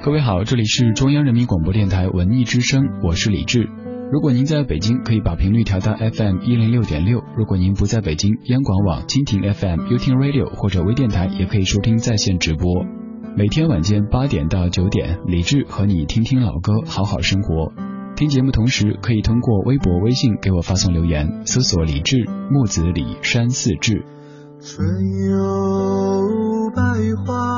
各位好，这里是中央人民广播电台文艺之声，我是李志。如果您在北京，可以把频率调到 FM 一零六点六；如果您不在北京，央广网、蜻蜓 FM、优听 Radio 或者微电台也可以收听在线直播。每天晚间八点到九点，李志和你听听老歌，好好生活。听节目同时，可以通过微博、微信给我发送留言，搜索“李志木子李山寺志”。春有百花，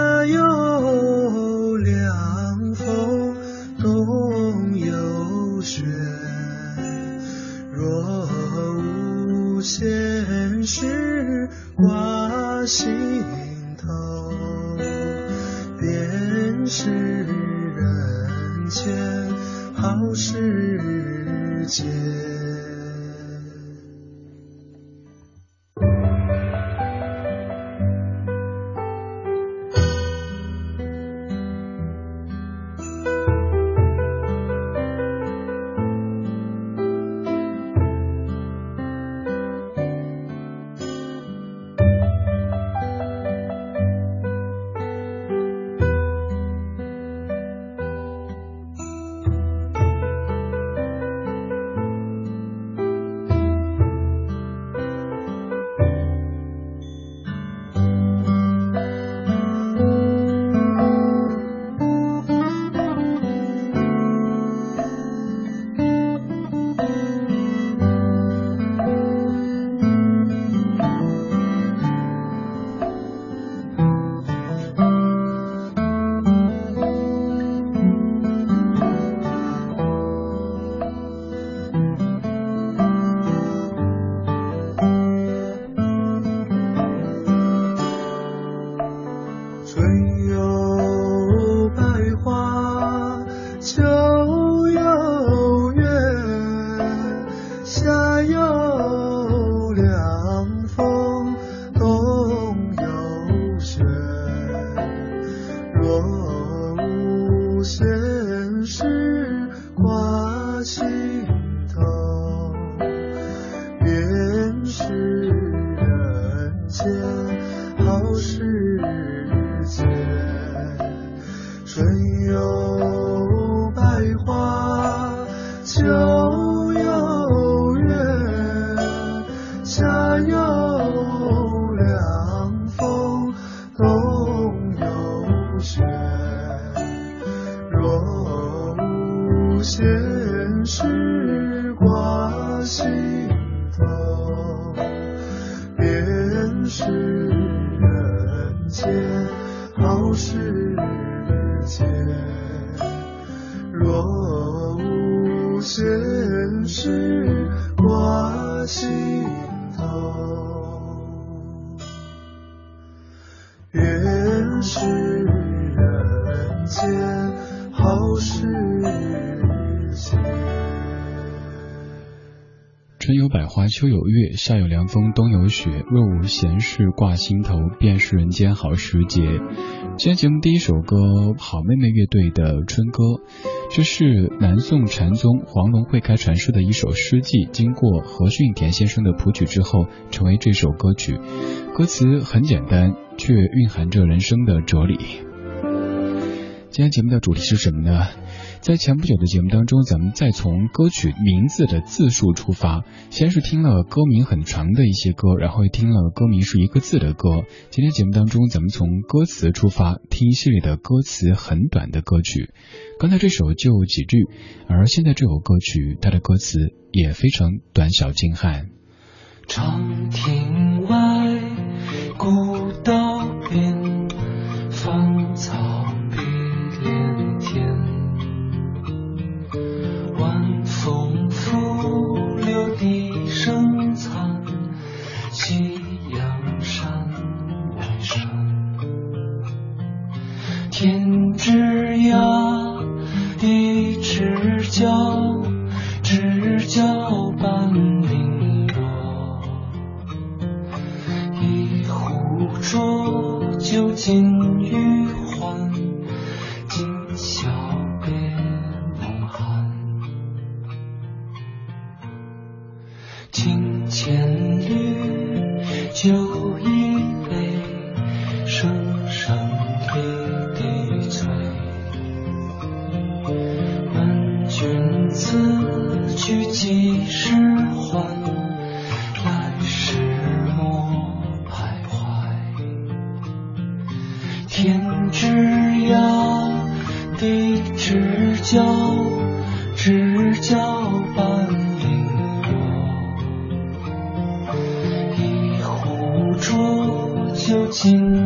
夏有凉风，冬有雪。就夏有凉风，冬有雪。若无闲事挂心头，便是人间好时节。今天节目第一首歌，好妹妹乐队的《春歌》，这是南宋禅宗黄龙会开传世的一首诗记，经过何训田先生的谱曲之后，成为这首歌曲。歌词很简单，却蕴含着人生的哲理。今天节目的主题是什么呢？在前不久的节目当中，咱们再从歌曲名字的字数出发，先是听了歌名很长的一些歌，然后又听了歌名是一个字的歌。今天节目当中，咱们从歌词出发，听一系列的歌词很短的歌曲。刚才这首就几句，而现在这首歌曲，它的歌词也非常短小精悍。长亭外，古枝桠一只脚枝脚半零落。一壶浊酒尽余几时还？来时莫徘徊。天之涯，地之角，知交半零落。一壶浊酒尽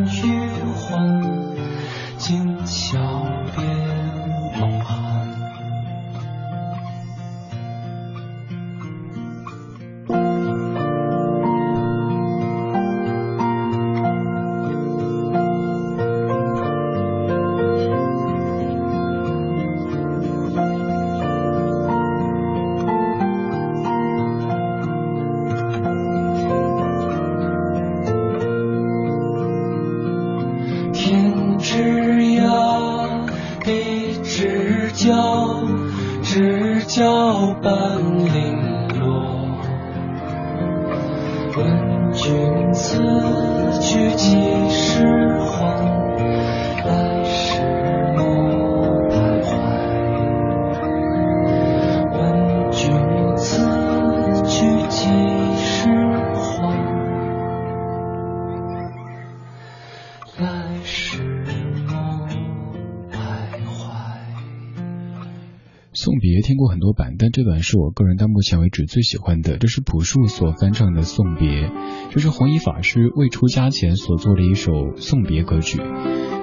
是我个人到目前为止最喜欢的。这是朴树所翻唱的《送别》，这是弘一法师未出家前所做的一首送别歌曲。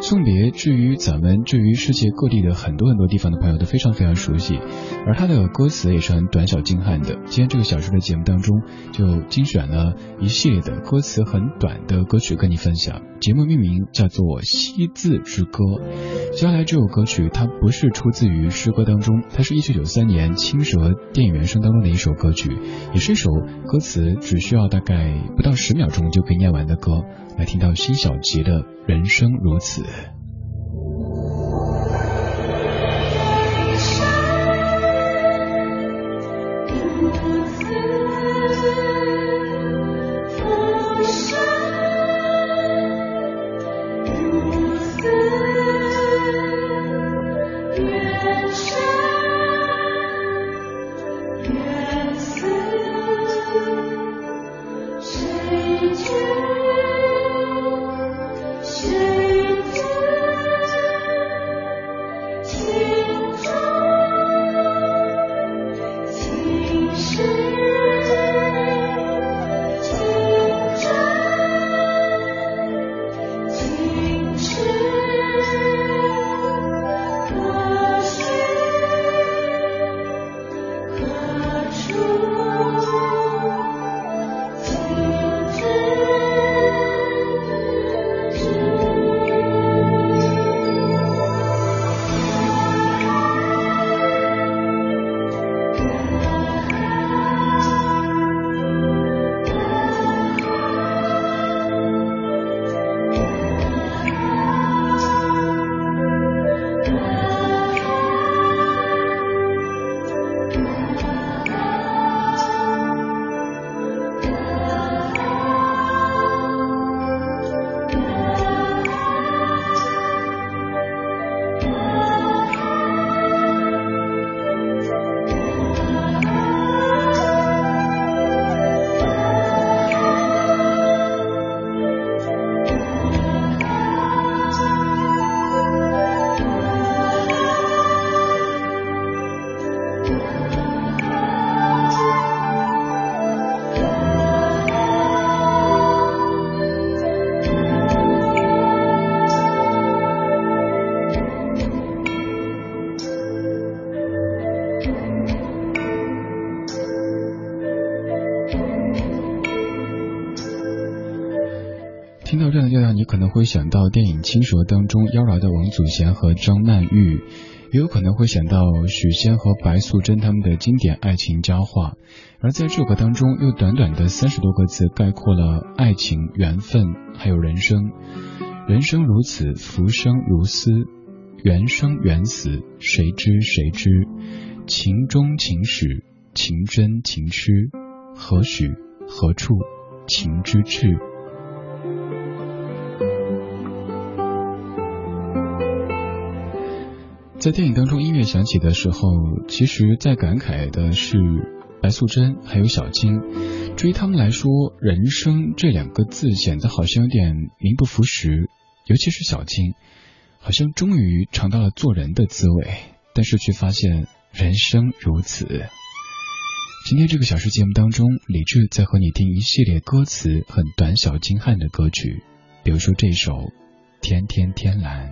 送别，至于咱们，至于世界各地的很多很多地方的朋友都非常非常熟悉，而它的歌词也是很短小精悍的。今天这个小时的节目当中，就精选了一系列的歌词很短的歌曲跟你分享。节目命名叫做《惜字之歌》。接下来这首歌曲，它不是出自于诗歌当中，它是一九九三年青蛇电影原声当中的一首歌曲，也是一首歌词只需要大概不到十秒钟就可以念完的歌。来听到辛晓琪的《人生如此》。影《青蛇》当中妖娆的王祖贤和张曼玉，也有可能会想到许仙和白素贞他们的经典爱情佳话。而在这个当中，又短短的三十多个字，概括了爱情、缘分，还有人生。人生如此，浮生如斯，缘生缘死，谁知谁知？情中情始，情真情痴，何许何处，情之至？在电影当中，音乐响起的时候，其实在感慨的是白素贞还有小青。对于他们来说，“人生”这两个字显得好像有点名不符实，尤其是小青，好像终于尝到了做人的滋味，但是却发现人生如此。今天这个小时节目当中，李志在和你听一系列歌词很短小精悍的歌曲，比如说这首《天天天蓝》。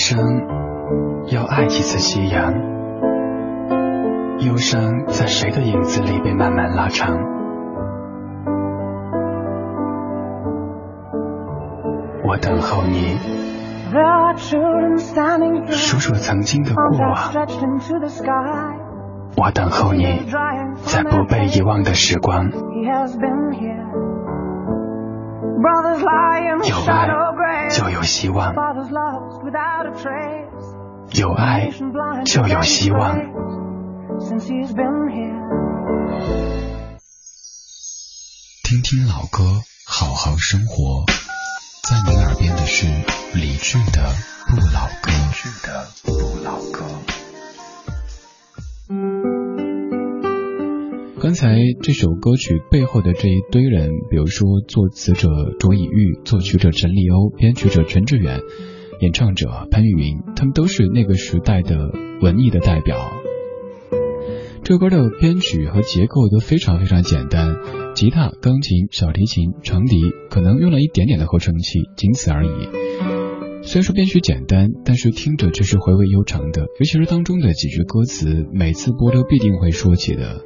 生要爱几次夕阳，忧伤在谁的影子里被慢慢拉长？我等候你，数数曾经的过往。我等候你，在不被遗忘的时光。有爱就有希望，有爱就有希望。听听老歌，好好生活。在您耳边的是理智的不老歌。理智的不老歌。刚才这首歌曲背后的这一堆人，比如说作词者卓以玉、作曲者陈立欧、编曲者全志远、演唱者潘越云，他们都是那个时代的文艺的代表。这歌的编曲和结构都非常非常简单，吉他、钢琴、小提琴、长笛，可能用了一点点的合成器，仅此而已。虽然说编曲简单，但是听着却是回味悠长的，尤其是当中的几句歌词，每次播都必定会说起的。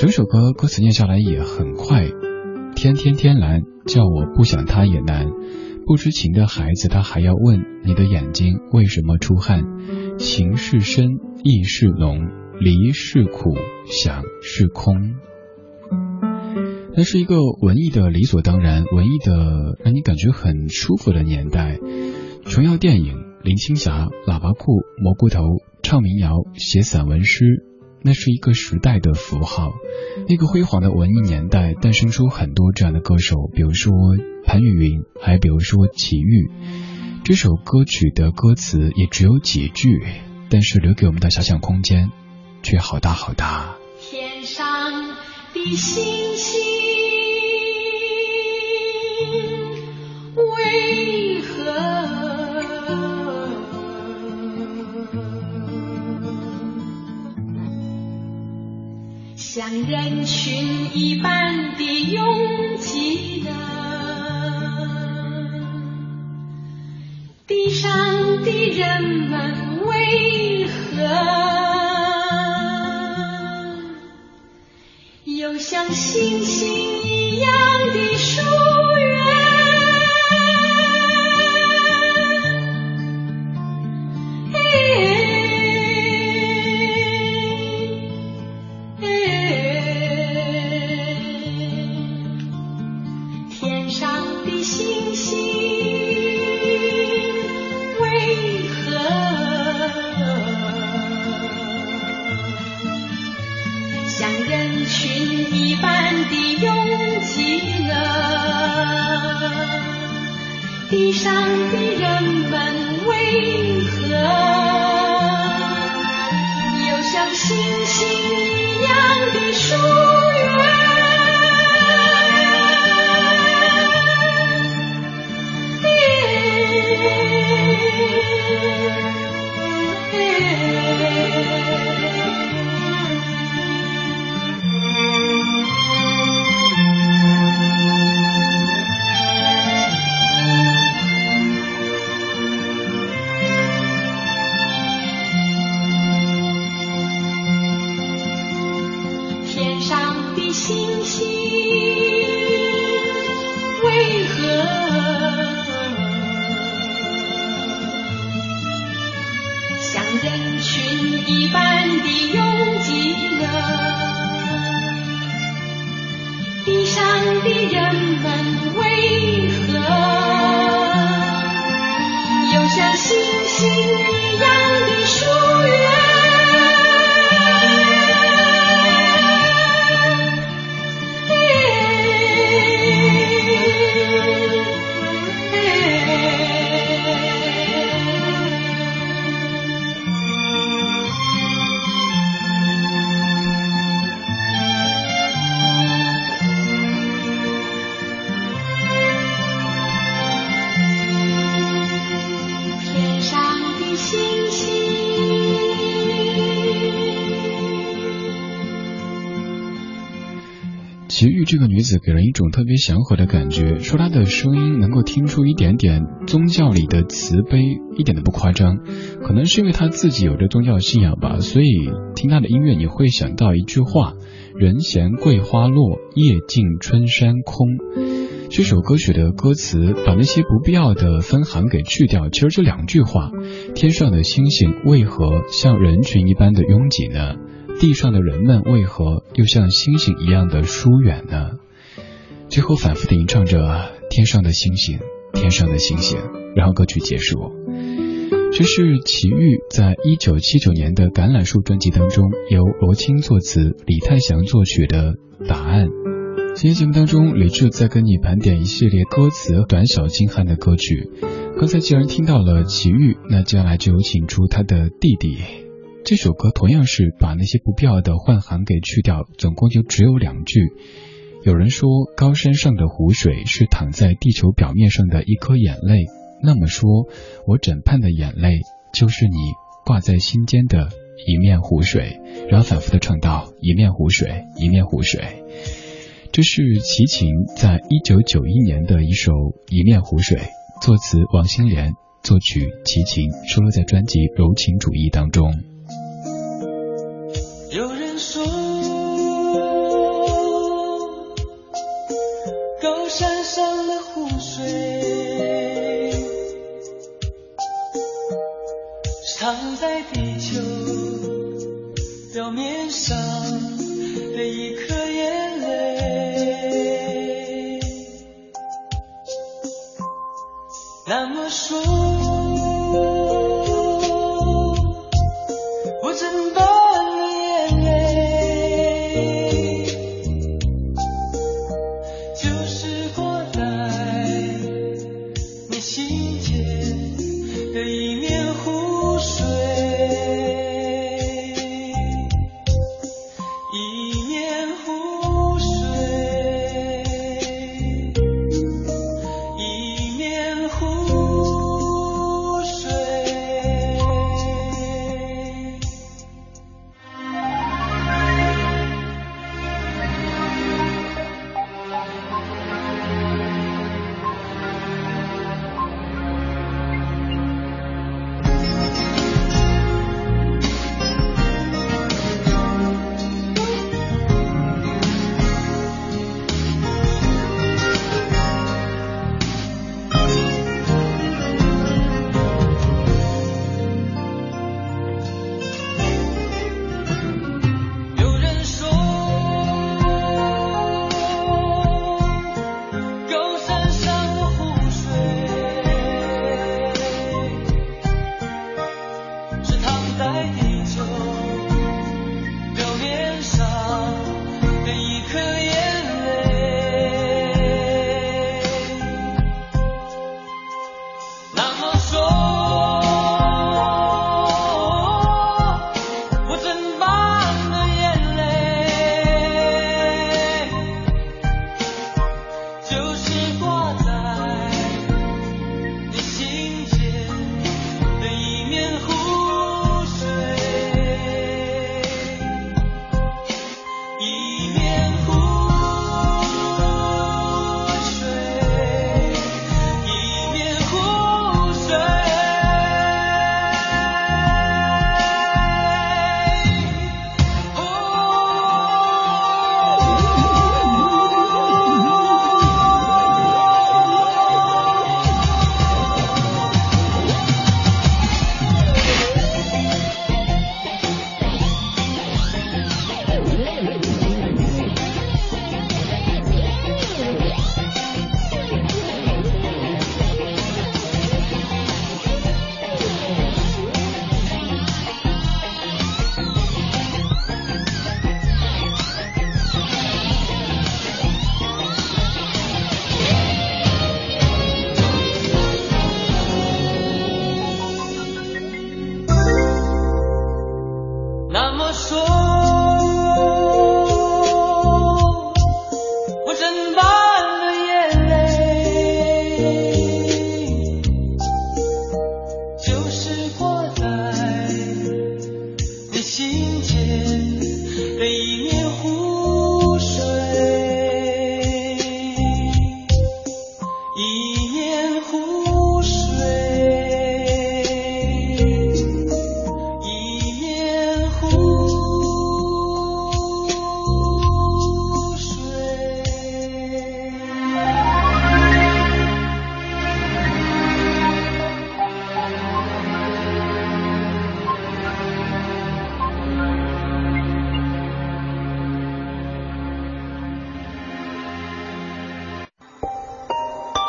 整首歌歌词念下来也很快，天天天蓝，叫我不想他也难。不知情的孩子，他还要问你的眼睛为什么出汗？情是深，意是浓，离是苦，想是空。那是一个文艺的理所当然，文艺的让你感觉很舒服的年代。琼瑶电影、林青霞、喇叭裤、蘑菇头、唱民谣、写散文诗，那是一个时代的符号。那个辉煌的文艺年代，诞生出很多这样的歌手，比如说潘越云，还比如说齐豫。这首歌曲的歌词也只有几句，但是留给我们的遐想空间却好大好大。天上的星星像人群一般的拥挤着？地上的人们为何？又像星星一样的说这个女子给人一种特别祥和的感觉，说她的声音能够听出一点点宗教里的慈悲，一点都不夸张。可能是因为她自己有着宗教信仰吧，所以听她的音乐你会想到一句话：人闲桂花落，夜静春山空。这首歌曲的歌词把那些不必要的分行给去掉，其实就两句话：天上的星星为何像人群一般的拥挤呢？地上的人们为何又像星星一样的疏远呢？最后反复的吟唱着天上的星星，天上的星星，然后歌曲结束。这是齐豫在一九七九年的《橄榄树》专辑当中由罗青作词、李泰祥作曲的《答案》。今天节目当中，李志在跟你盘点一系列歌词短小精悍的歌曲。刚才既然听到了齐豫，那接下来就有请出他的弟弟。这首歌同样是把那些不必要的换行给去掉，总共就只有两句。有人说，高山上的湖水是躺在地球表面上的一颗眼泪，那么说，我枕畔的眼泪就是你挂在心间的一面湖水。然后反复的唱到一面湖水，一面湖水。这是齐秦在一九九一年的一首《一面湖水》，作词王心莲，作曲齐秦，收录在专辑《柔情主义》当中。那么说。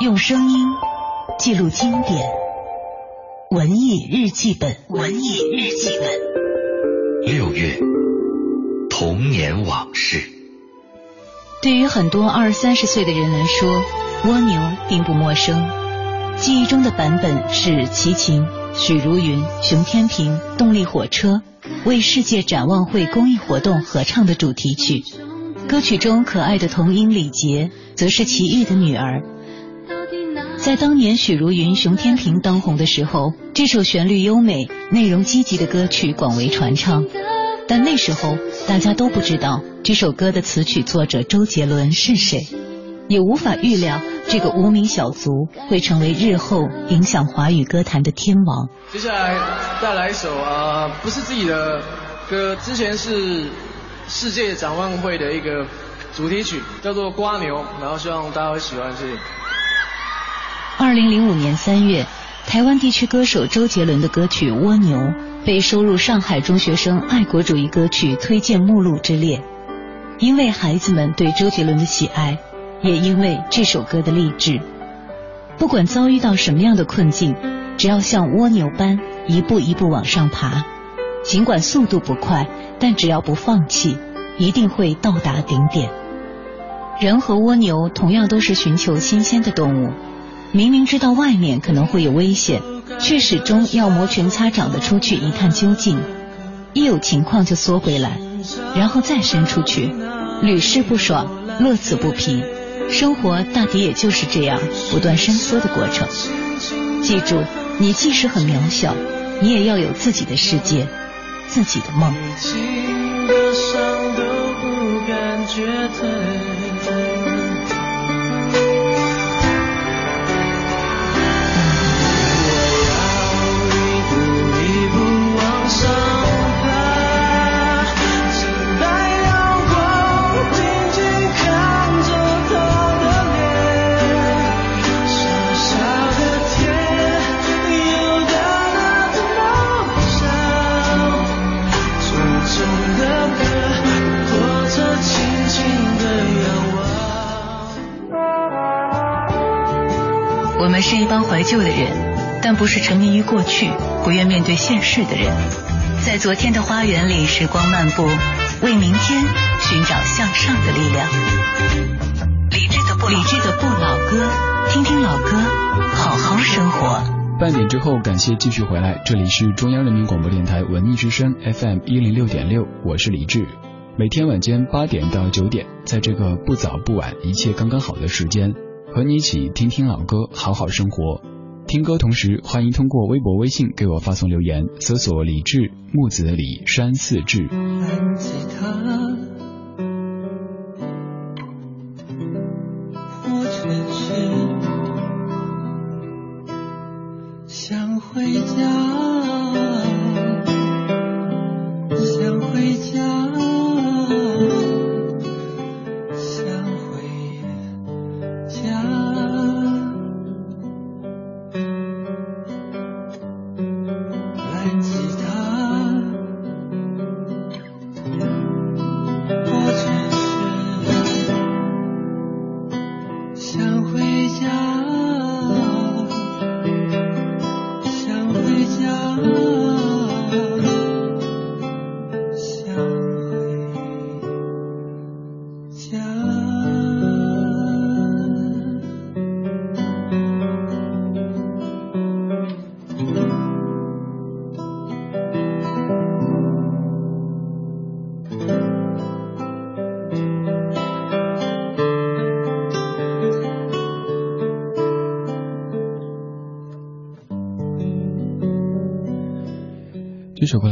用声音记录经典，文艺日记本，文艺日记本。六月，童年往事。对于很多二三十岁的人来说，蜗牛并不陌生。记忆中的版本是齐秦、许茹芸、熊天平、动力火车，为世界展望会公益活动合唱的主题曲。歌曲中可爱的童音李杰，则是齐豫的女儿。在当年许茹芸、熊天平当红的时候，这首旋律优美、内容积极的歌曲广为传唱。但那时候大家都不知道这首歌的词曲作者周杰伦是谁，也无法预料这个无名小卒会成为日后影响华语歌坛的天王。接下来带来一首啊，不是自己的歌，之前是世界展望会的一个主题曲，叫做《瓜牛》，然后希望大家会喜欢。谢谢。二零零五年三月，台湾地区歌手周杰伦的歌曲《蜗牛》被收入上海中学生爱国主义歌曲推荐目录之列。因为孩子们对周杰伦的喜爱，也因为这首歌的励志，不管遭遇到什么样的困境，只要像蜗牛般一步一步往上爬，尽管速度不快，但只要不放弃，一定会到达顶点。人和蜗牛同样都是寻求新鲜的动物。明明知道外面可能会有危险，却始终要摩拳擦掌的出去一探究竟。一有情况就缩回来，然后再伸出去，屡试不爽，乐此不疲。生活大抵也就是这样不断伸缩的过程。记住，你即使很渺小，你也要有自己的世界，自己的梦。是一帮怀旧的人，但不是沉迷于过去、不愿面对现实的人。在昨天的花园里，时光漫步，为明天寻找向上的力量。理智的不理智的不老歌，听听老歌，好好生活。半点之后，感谢继续回来，这里是中央人民广播电台文艺之声 FM 一零六点六，我是李志。每天晚间八点到九点，在这个不早不晚、一切刚刚好的时间。和你一起听听老歌，好好生活。听歌同时，欢迎通过微博、微信给我发送留言，搜索“李志木子李山四志”。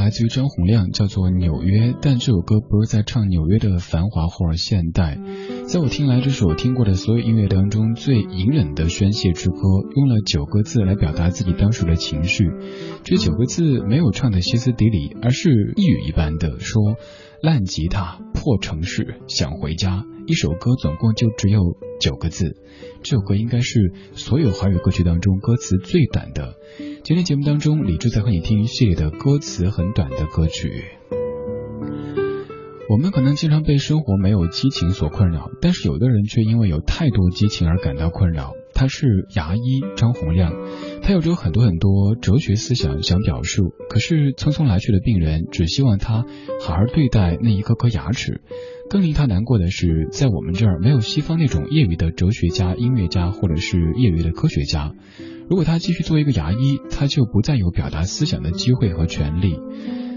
来自于张洪亮，叫做《纽约》，但这首歌不是在唱纽约的繁华或者现代。在我听来，这是我听过的所有音乐当中最隐忍的宣泄之歌，用了九个字来表达自己当时的情绪。这九个字没有唱的歇斯底里，而是一语一般的说：烂吉他、破城市、想回家。一首歌总共就只有九个字，这首歌应该是所有华语歌曲当中歌词最短的。今天节目当中，李志在和你听一系列的歌词很短的歌曲。我们可能经常被生活没有激情所困扰，但是有的人却因为有太多激情而感到困扰。他是牙医张洪亮，他有着很多很多哲学思想想表述，可是匆匆来去的病人只希望他好好对待那一颗颗牙齿。更令他难过的是，在我们这儿没有西方那种业余的哲学家、音乐家，或者是业余的科学家。如果他继续做一个牙医，他就不再有表达思想的机会和权利。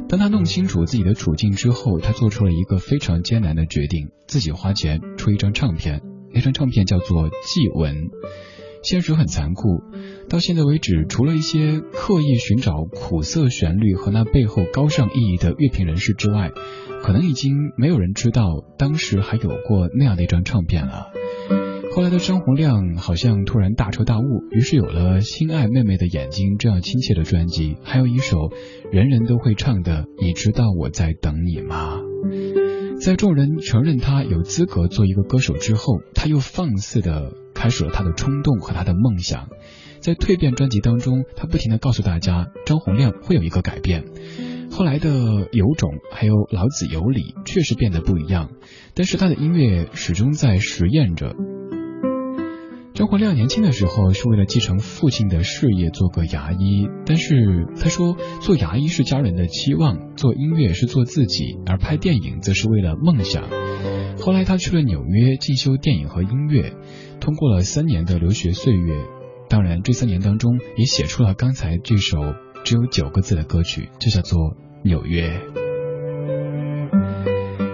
当他弄清楚自己的处境之后，他做出了一个非常艰难的决定，自己花钱出一张唱片。那张唱片叫做《祭文》。现实很残酷，到现在为止，除了一些刻意寻找苦涩旋律和那背后高尚意义的乐评人士之外，可能已经没有人知道当时还有过那样的一张唱片了。后来的张洪亮好像突然大彻大悟，于是有了《心爱妹妹的眼睛》这样亲切的专辑，还有一首人人都会唱的《你知道我在等你吗》。在众人承认他有资格做一个歌手之后，他又放肆的开始了他的冲动和他的梦想。在蜕变专辑当中，他不停的告诉大家，张洪亮会有一个改变。后来的有种还有老子有理确实变得不一样，但是他的音乐始终在实验着。张国亮年轻的时候是为了继承父亲的事业做个牙医，但是他说做牙医是家人的期望，做音乐是做自己，而拍电影则是为了梦想。后来他去了纽约进修电影和音乐，通过了三年的留学岁月，当然这三年当中也写出了刚才这首只有九个字的歌曲，就叫做《纽约》。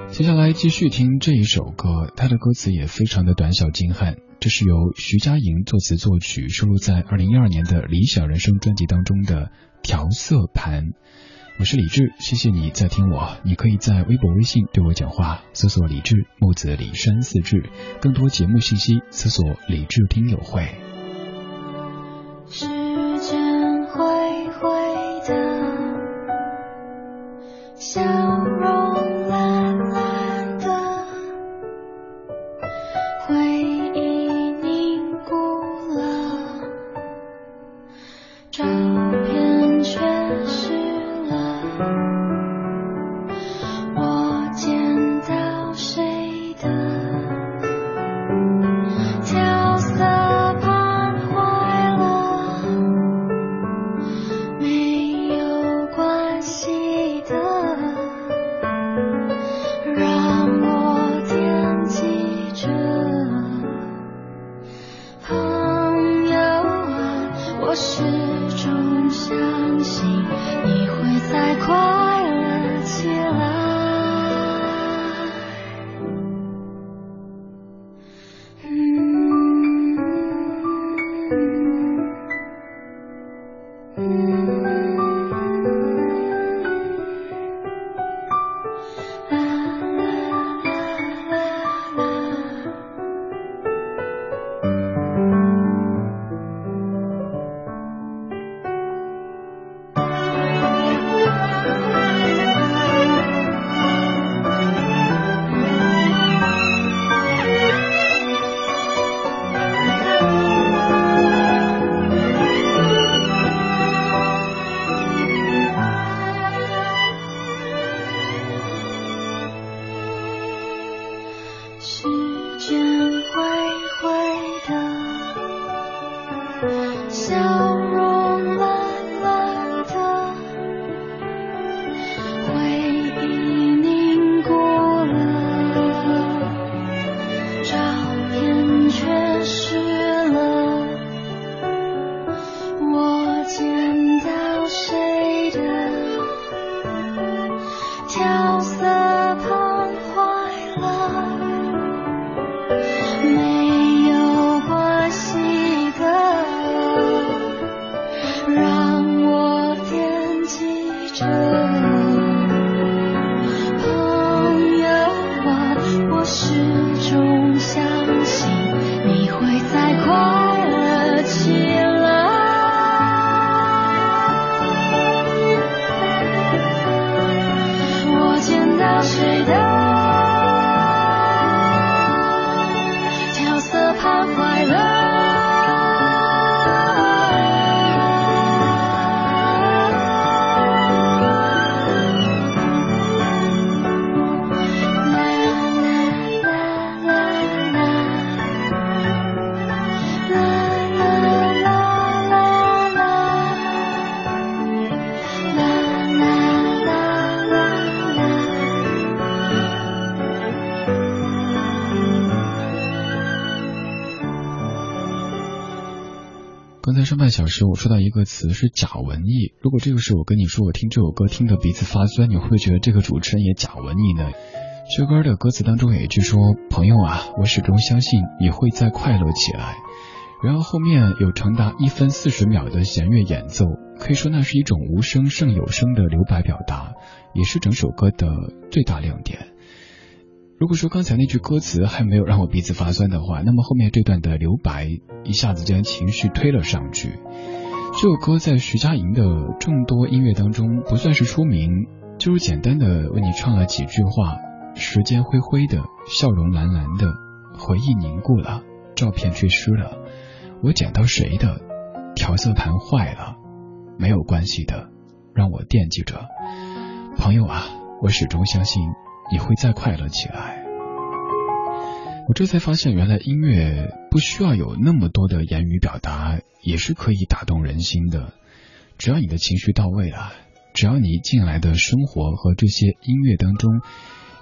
接下来继续听这一首歌，它的歌词也非常的短小精悍。这是由徐佳莹作词作曲，收录在二零一二年的《理想人生》专辑当中的《调色盘》。我是李志，谢谢你在听我。你可以在微博、微信对我讲话，搜索“李志木子李山四志”，更多节目信息搜索“李志听友会”。时间灰灰的，笑容始终相信你会再快乐起来。小时我说到一个词是假文艺，如果这个时候我跟你说我听这首歌听得鼻子发酸，你会觉得这个主持人也假文艺呢？这歌的歌词当中有一句说：“朋友啊，我始终相信你会再快乐起来。”然后后面有长达一分四十秒的弦乐演奏，可以说那是一种无声胜有声的留白表达，也是整首歌的最大亮点。如果说刚才那句歌词还没有让我鼻子发酸的话，那么后面这段的留白一下子将情绪推了上去。这首歌在徐佳莹的众多音乐当中不算是出名，就是简单的为你唱了几句话：时间灰灰的，笑容蓝蓝的，回忆凝固了，照片却湿了。我捡到谁的调色盘坏了，没有关系的，让我惦记着。朋友啊，我始终相信你会再快乐起来。我这才发现，原来音乐不需要有那么多的言语表达，也是可以打动人心的。只要你的情绪到位了，只要你进来的生活和这些音乐当中。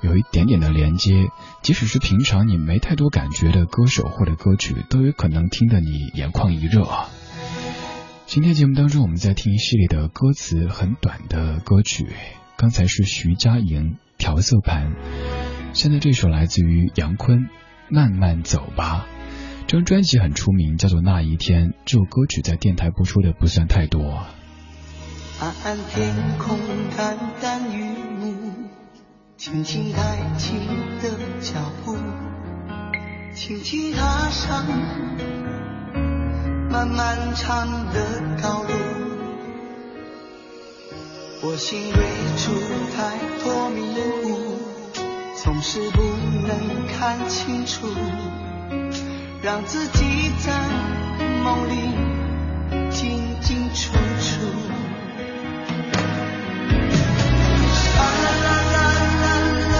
有一点点的连接，即使是平常你没太多感觉的歌手或者歌曲，都有可能听得你眼眶一热。今天节目当中，我们在听一系列的歌词很短的歌曲。刚才是徐佳莹《调色盘》，现在这首来自于杨坤《慢慢走吧》。这张专辑很出名，叫做《那一天》。这首歌曲在电台播出的不算太多。暗暗天空，淡淡雨幕。轻轻抬起的脚步，轻轻踏上漫漫长的道路。我心未处太多迷雾，总是不能看清楚，让自己在梦里进进出出。啦啦啦啦啦，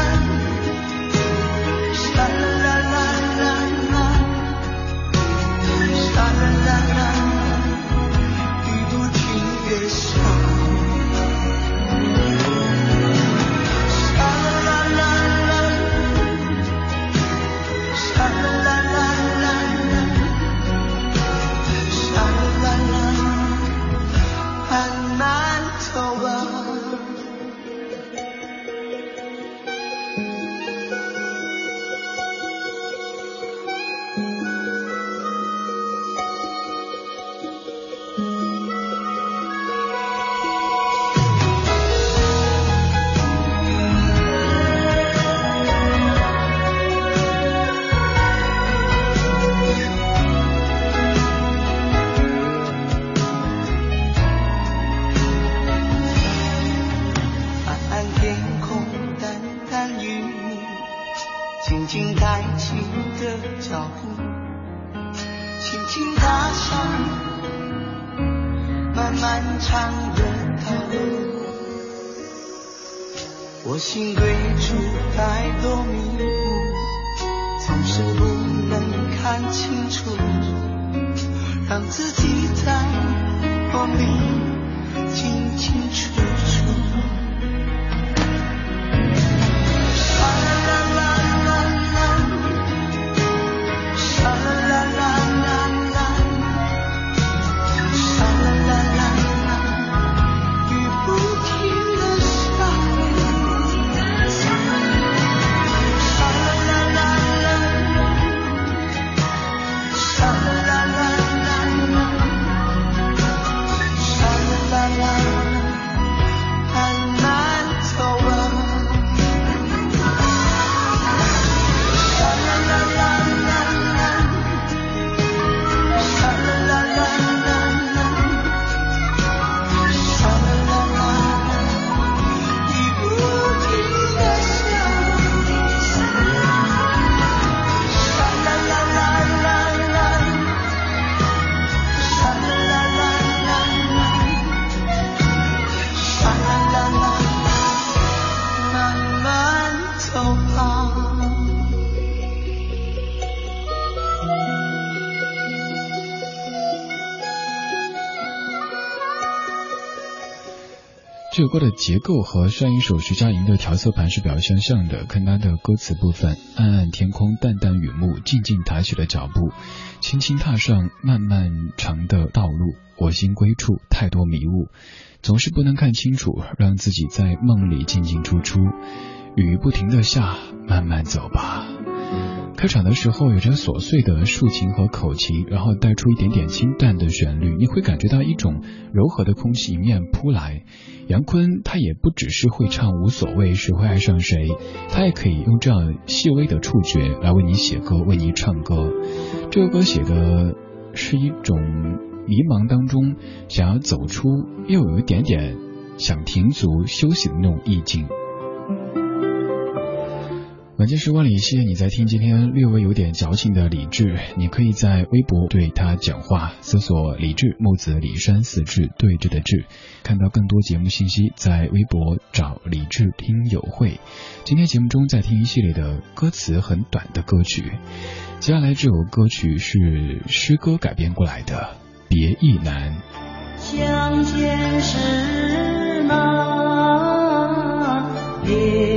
啦啦。首歌的结构和上一首徐佳莹的调色盘是比较相像的。看她的歌词部分：暗暗天空，淡淡雨幕，静静抬起了脚步，轻轻踏上漫漫长的道路。我心归处，太多迷雾，总是不能看清楚，让自己在梦里进进出出。雨不停的下，慢慢走吧。开场的时候有着琐碎的竖琴和口琴，然后带出一点点清淡的旋律，你会感觉到一种柔和的空气迎面扑来。杨坤他也不只是会唱无所谓谁会爱上谁，他也可以用这样细微的触觉来为你写歌，为你唱歌。这首歌写的是一种迷茫当中想要走出，又有一点点想停足休息的那种意境。晚间时光里，谢谢你在听今天略微有点矫情的李志。你可以在微博对他讲话，搜索李志木子李山四志对峙的志，看到更多节目信息，在微博找李志听友会。今天节目中在听一系列的歌词很短的歌曲，接下来这首歌曲是诗歌改编过来的《别亦难》。相见时难，别。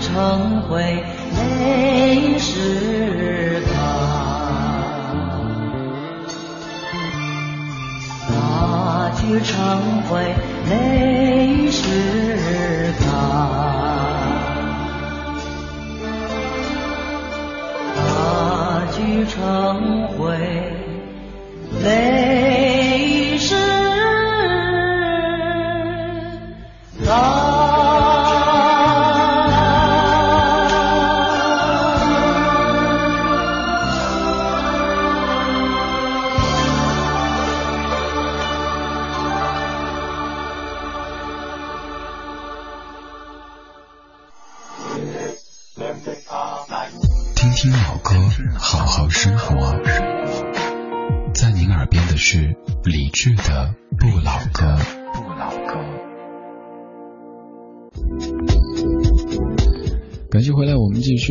成灰泪始干蜡炬成灰泪始干蜡炬成灰泪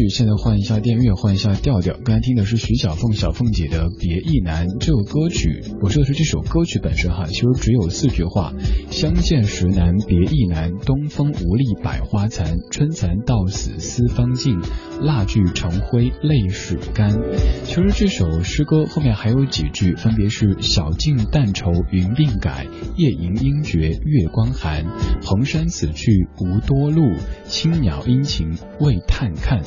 现在换一下电乐，换一下调调。刚才听的是徐小凤小凤姐的《别意难》这首歌曲，我说的是这首歌曲本身哈，其实只有四句话：相见时难别亦难，东风无力百花残，春蚕到死丝方尽，蜡炬成灰泪始干。其实这首诗歌后面还有几句，分别是小镜淡愁云鬓改，夜吟应觉月光寒，横山此去无多路，青鸟殷勤为探看。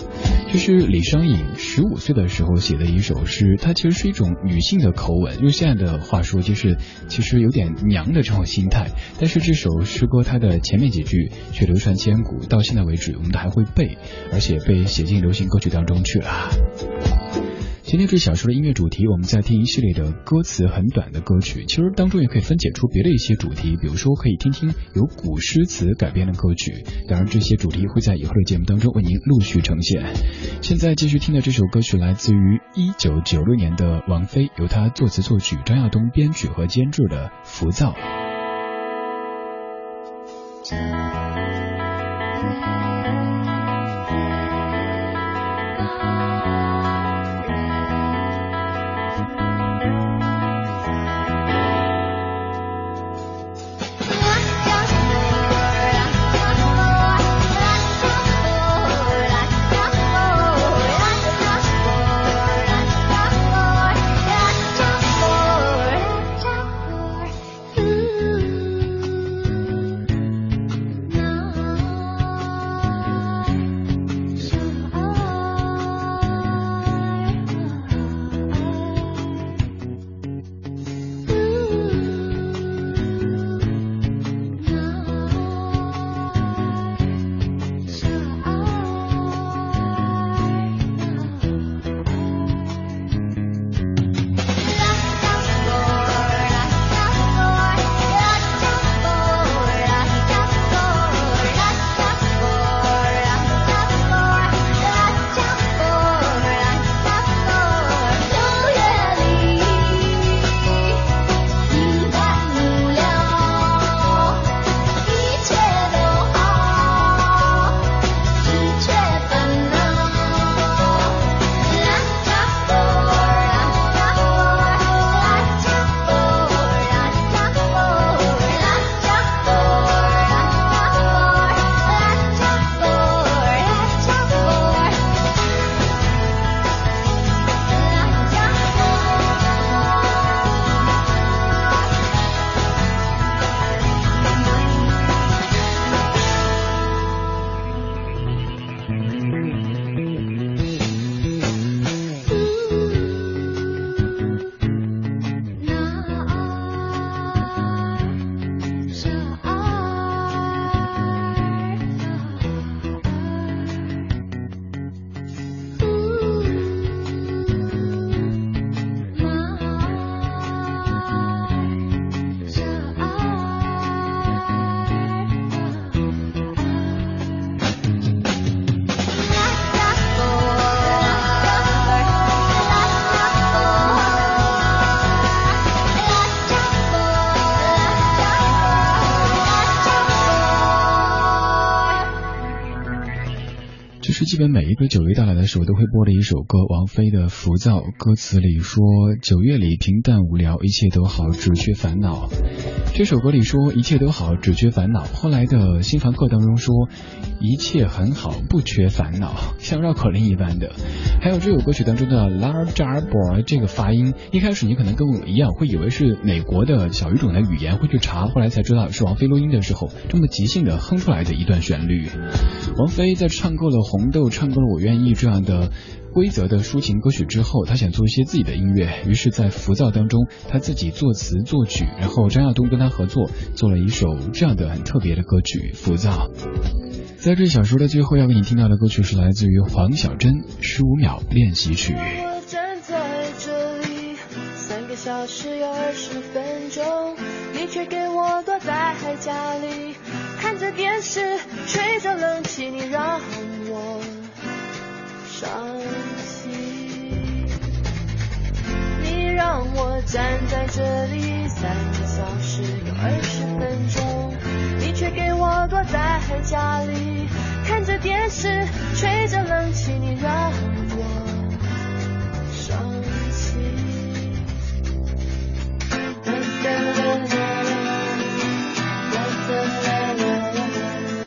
就是李商隐十五岁的时候写的一首诗，它其实是一种女性的口吻，用现在的话说就是其实有点娘的这种心态。但是这首诗歌它的前面几句却流传千古，到现在为止我们都还会背，而且被写进流行歌曲当中去了。今天这小说的音乐主题，我们在听一系列的歌词很短的歌曲，其实当中也可以分解出别的一些主题，比如说可以听听由古诗词改编的歌曲。当然，这些主题会在以后的节目当中为您陆续呈现。现在继续听的这首歌曲来自于一九九六年的王菲，由她作词作曲，张亚东编曲和监制的《浮躁》。基本每一个九月到来的时候都会播的一首歌，王菲的《浮躁》。歌词里说：“九月里平淡无聊，一切都好，只缺烦恼。”这首歌里说：“一切都好，只缺烦恼。”后来的新房客当中说：“一切很好，不缺烦恼。”像绕口令一般的。还有这首歌曲当中的 “large boy” 这个发音，一开始你可能跟我一样会以为是美国的小语种的语言，会去查，后来才知道是王菲录音的时候这么即兴的哼出来的一段旋律。王菲在唱够了红豆，唱够了我愿意这样的规则的抒情歌曲之后，他想做一些自己的音乐，于是，在浮躁当中，他自己作词作曲，然后张亚东跟他合作，做了一首这样的很特别的歌曲《浮躁》。在这小说的最后要给你听到的歌曲是来自于黄小珍《十五秒练习曲》。我站在这里，三个小时有二十分钟，你却给我躲在家里。看着电视，吹着冷气，你让我伤心。你让我站在这里，三个小时有二十分钟，你却给我躲在家里看着电视，吹着冷气，你让我伤心。